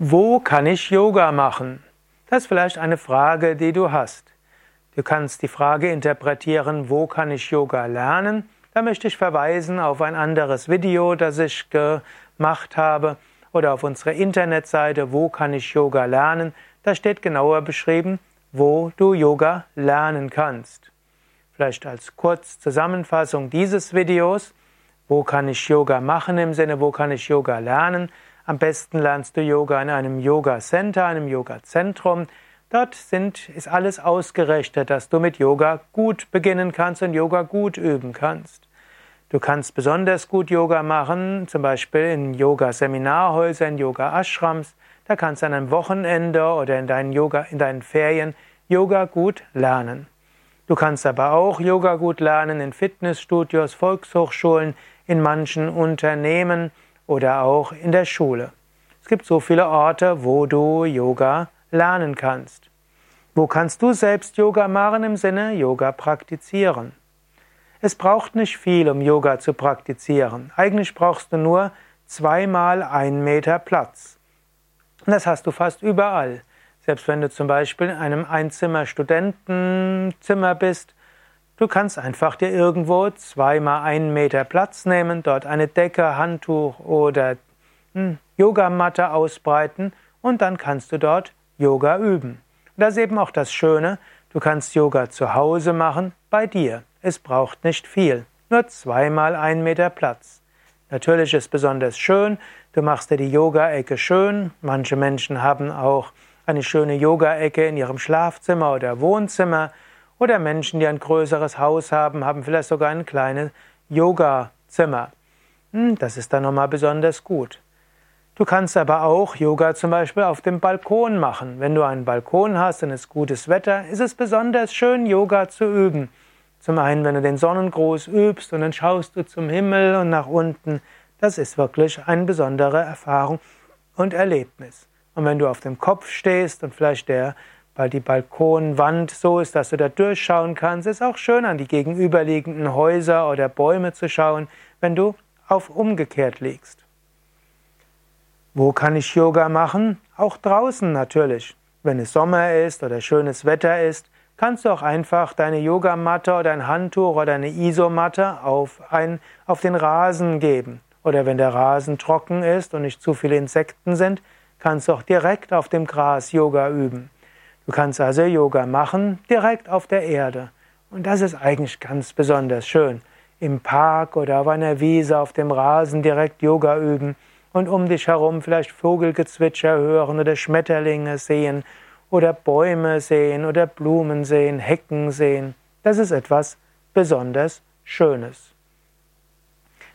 Wo kann ich Yoga machen? Das ist vielleicht eine Frage, die du hast. Du kannst die Frage interpretieren, wo kann ich Yoga lernen? Da möchte ich verweisen auf ein anderes Video, das ich gemacht habe oder auf unsere Internetseite, wo kann ich Yoga lernen? Da steht genauer beschrieben, wo du Yoga lernen kannst. Vielleicht als Kurzzusammenfassung dieses Videos, wo kann ich Yoga machen im Sinne, wo kann ich Yoga lernen? Am besten lernst du Yoga in einem Yoga Center, einem Yoga Zentrum. Dort sind, ist alles ausgerichtet, dass du mit Yoga gut beginnen kannst und Yoga gut üben kannst. Du kannst besonders gut Yoga machen, zum Beispiel in Yoga-Seminarhäusern, Yoga-Ashrams. Da kannst du an einem Wochenende oder in deinen, Yoga, in deinen Ferien Yoga gut lernen. Du kannst aber auch Yoga gut lernen in Fitnessstudios, Volkshochschulen, in manchen Unternehmen oder auch in der Schule. Es gibt so viele Orte, wo du Yoga lernen kannst. Wo kannst du selbst Yoga machen im Sinne Yoga praktizieren? Es braucht nicht viel, um Yoga zu praktizieren. Eigentlich brauchst du nur zweimal einen Meter Platz. Und das hast du fast überall. Selbst wenn du zum Beispiel in einem Einzimmer-Studentenzimmer bist, Du kannst einfach dir irgendwo zweimal einen Meter Platz nehmen, dort eine Decke, Handtuch oder hm, Yogamatte ausbreiten und dann kannst du dort Yoga üben. Das ist eben auch das Schöne, du kannst Yoga zu Hause machen, bei dir. Es braucht nicht viel, nur zweimal einen Meter Platz. Natürlich ist besonders schön, du machst dir die Yoga-Ecke schön. Manche Menschen haben auch eine schöne Yoga-Ecke in ihrem Schlafzimmer oder Wohnzimmer. Oder Menschen, die ein größeres Haus haben, haben vielleicht sogar ein kleines Yoga-Zimmer. Hm, das ist dann nochmal besonders gut. Du kannst aber auch Yoga zum Beispiel auf dem Balkon machen. Wenn du einen Balkon hast und es gutes Wetter, ist es besonders schön, Yoga zu üben. Zum einen, wenn du den Sonnengruß übst und dann schaust du zum Himmel und nach unten. Das ist wirklich eine besondere Erfahrung und Erlebnis. Und wenn du auf dem Kopf stehst und vielleicht der weil die Balkonwand so ist, dass du da durchschauen kannst. Es ist auch schön, an die gegenüberliegenden Häuser oder Bäume zu schauen, wenn du auf umgekehrt liegst. Wo kann ich Yoga machen? Auch draußen natürlich. Wenn es Sommer ist oder schönes Wetter ist, kannst du auch einfach deine Yogamatte oder ein Handtuch oder eine Isomatte auf, ein, auf den Rasen geben. Oder wenn der Rasen trocken ist und nicht zu viele Insekten sind, kannst du auch direkt auf dem Gras Yoga üben. Du kannst also Yoga machen direkt auf der Erde. Und das ist eigentlich ganz besonders schön. Im Park oder auf einer Wiese auf dem Rasen direkt Yoga üben und um dich herum vielleicht Vogelgezwitscher hören oder Schmetterlinge sehen oder Bäume sehen oder Blumen sehen, Hecken sehen. Das ist etwas besonders Schönes.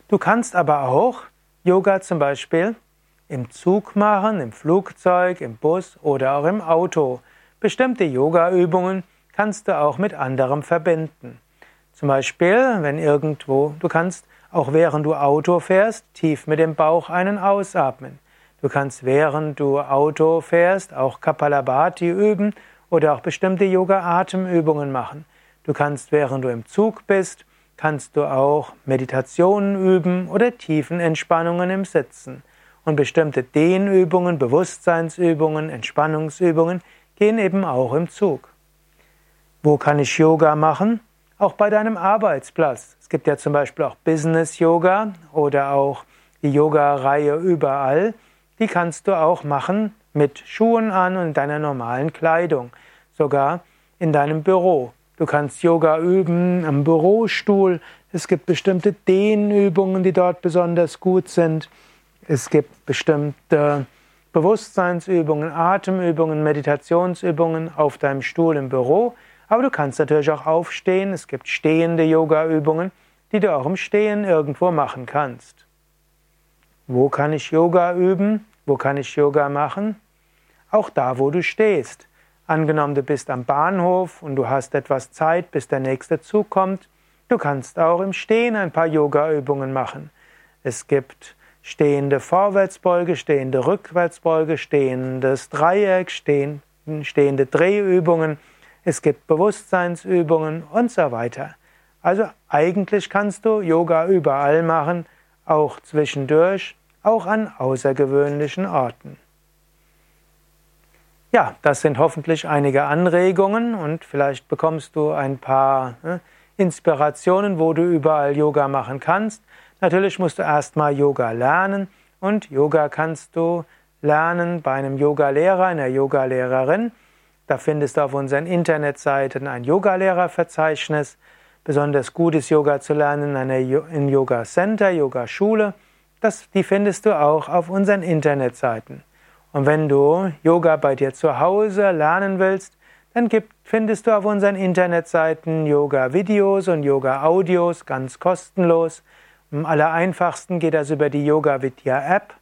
Du kannst aber auch Yoga zum Beispiel im Zug machen, im Flugzeug, im Bus oder auch im Auto. Bestimmte Yoga-Übungen kannst du auch mit anderem verbinden. Zum Beispiel, wenn irgendwo, du kannst auch während du Auto fährst, tief mit dem Bauch einen ausatmen. Du kannst während du Auto fährst auch Kapalabhati üben oder auch bestimmte Yoga-Atemübungen machen. Du kannst während du im Zug bist, kannst du auch Meditationen üben oder Tiefenentspannungen im Sitzen. Und bestimmte Dehnübungen, Bewusstseinsübungen, Entspannungsübungen gehen eben auch im Zug. Wo kann ich Yoga machen? Auch bei deinem Arbeitsplatz. Es gibt ja zum Beispiel auch Business Yoga oder auch die Yoga-Reihe überall. Die kannst du auch machen mit Schuhen an und deiner normalen Kleidung. Sogar in deinem Büro. Du kannst Yoga üben am Bürostuhl. Es gibt bestimmte Dehnübungen, die dort besonders gut sind. Es gibt bestimmte Bewusstseinsübungen, Atemübungen, Meditationsübungen auf deinem Stuhl im Büro. Aber du kannst natürlich auch aufstehen. Es gibt stehende Yoga-Übungen, die du auch im Stehen irgendwo machen kannst. Wo kann ich Yoga üben? Wo kann ich Yoga machen? Auch da, wo du stehst. Angenommen, du bist am Bahnhof und du hast etwas Zeit, bis der nächste Zug kommt. Du kannst auch im Stehen ein paar Yoga-Übungen machen. Es gibt stehende Vorwärtsbeuge, stehende Rückwärtsbeuge, stehendes Dreieck, stehende Drehübungen, es gibt Bewusstseinsübungen und so weiter. Also eigentlich kannst du Yoga überall machen, auch zwischendurch, auch an außergewöhnlichen Orten. Ja, das sind hoffentlich einige Anregungen und vielleicht bekommst du ein paar ne, Inspirationen, wo du überall Yoga machen kannst. Natürlich musst du erstmal Yoga lernen und Yoga kannst du lernen bei einem Yogalehrer, einer Yogalehrerin. Da findest du auf unseren Internetseiten ein Yogalehrerverzeichnis. Besonders gut ist Yoga zu lernen in einem Yoga Center, Yoga Schule. Das, die findest du auch auf unseren Internetseiten. Und wenn du Yoga bei dir zu Hause lernen willst, dann gibt, findest du auf unseren Internetseiten Yoga-Videos und Yoga-Audios ganz kostenlos. Am allereinfachsten geht das über die Yoga Vidya App.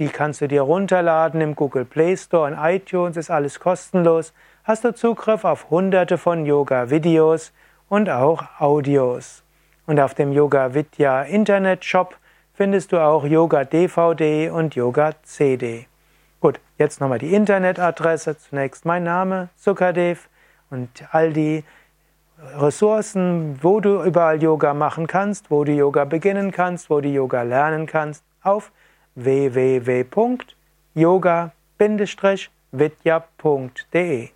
Die kannst du dir runterladen im Google Play Store und iTunes, ist alles kostenlos. Hast du Zugriff auf hunderte von Yoga-Videos und auch Audios. Und auf dem Yoga Vidya Internet Shop findest du auch Yoga DVD und Yoga CD. Gut, jetzt nochmal die Internetadresse. Zunächst mein Name, Sukadev und all die Ressourcen, wo du überall Yoga machen kannst, wo du Yoga beginnen kannst, wo du Yoga lernen kannst, auf www.yoga-vidya.de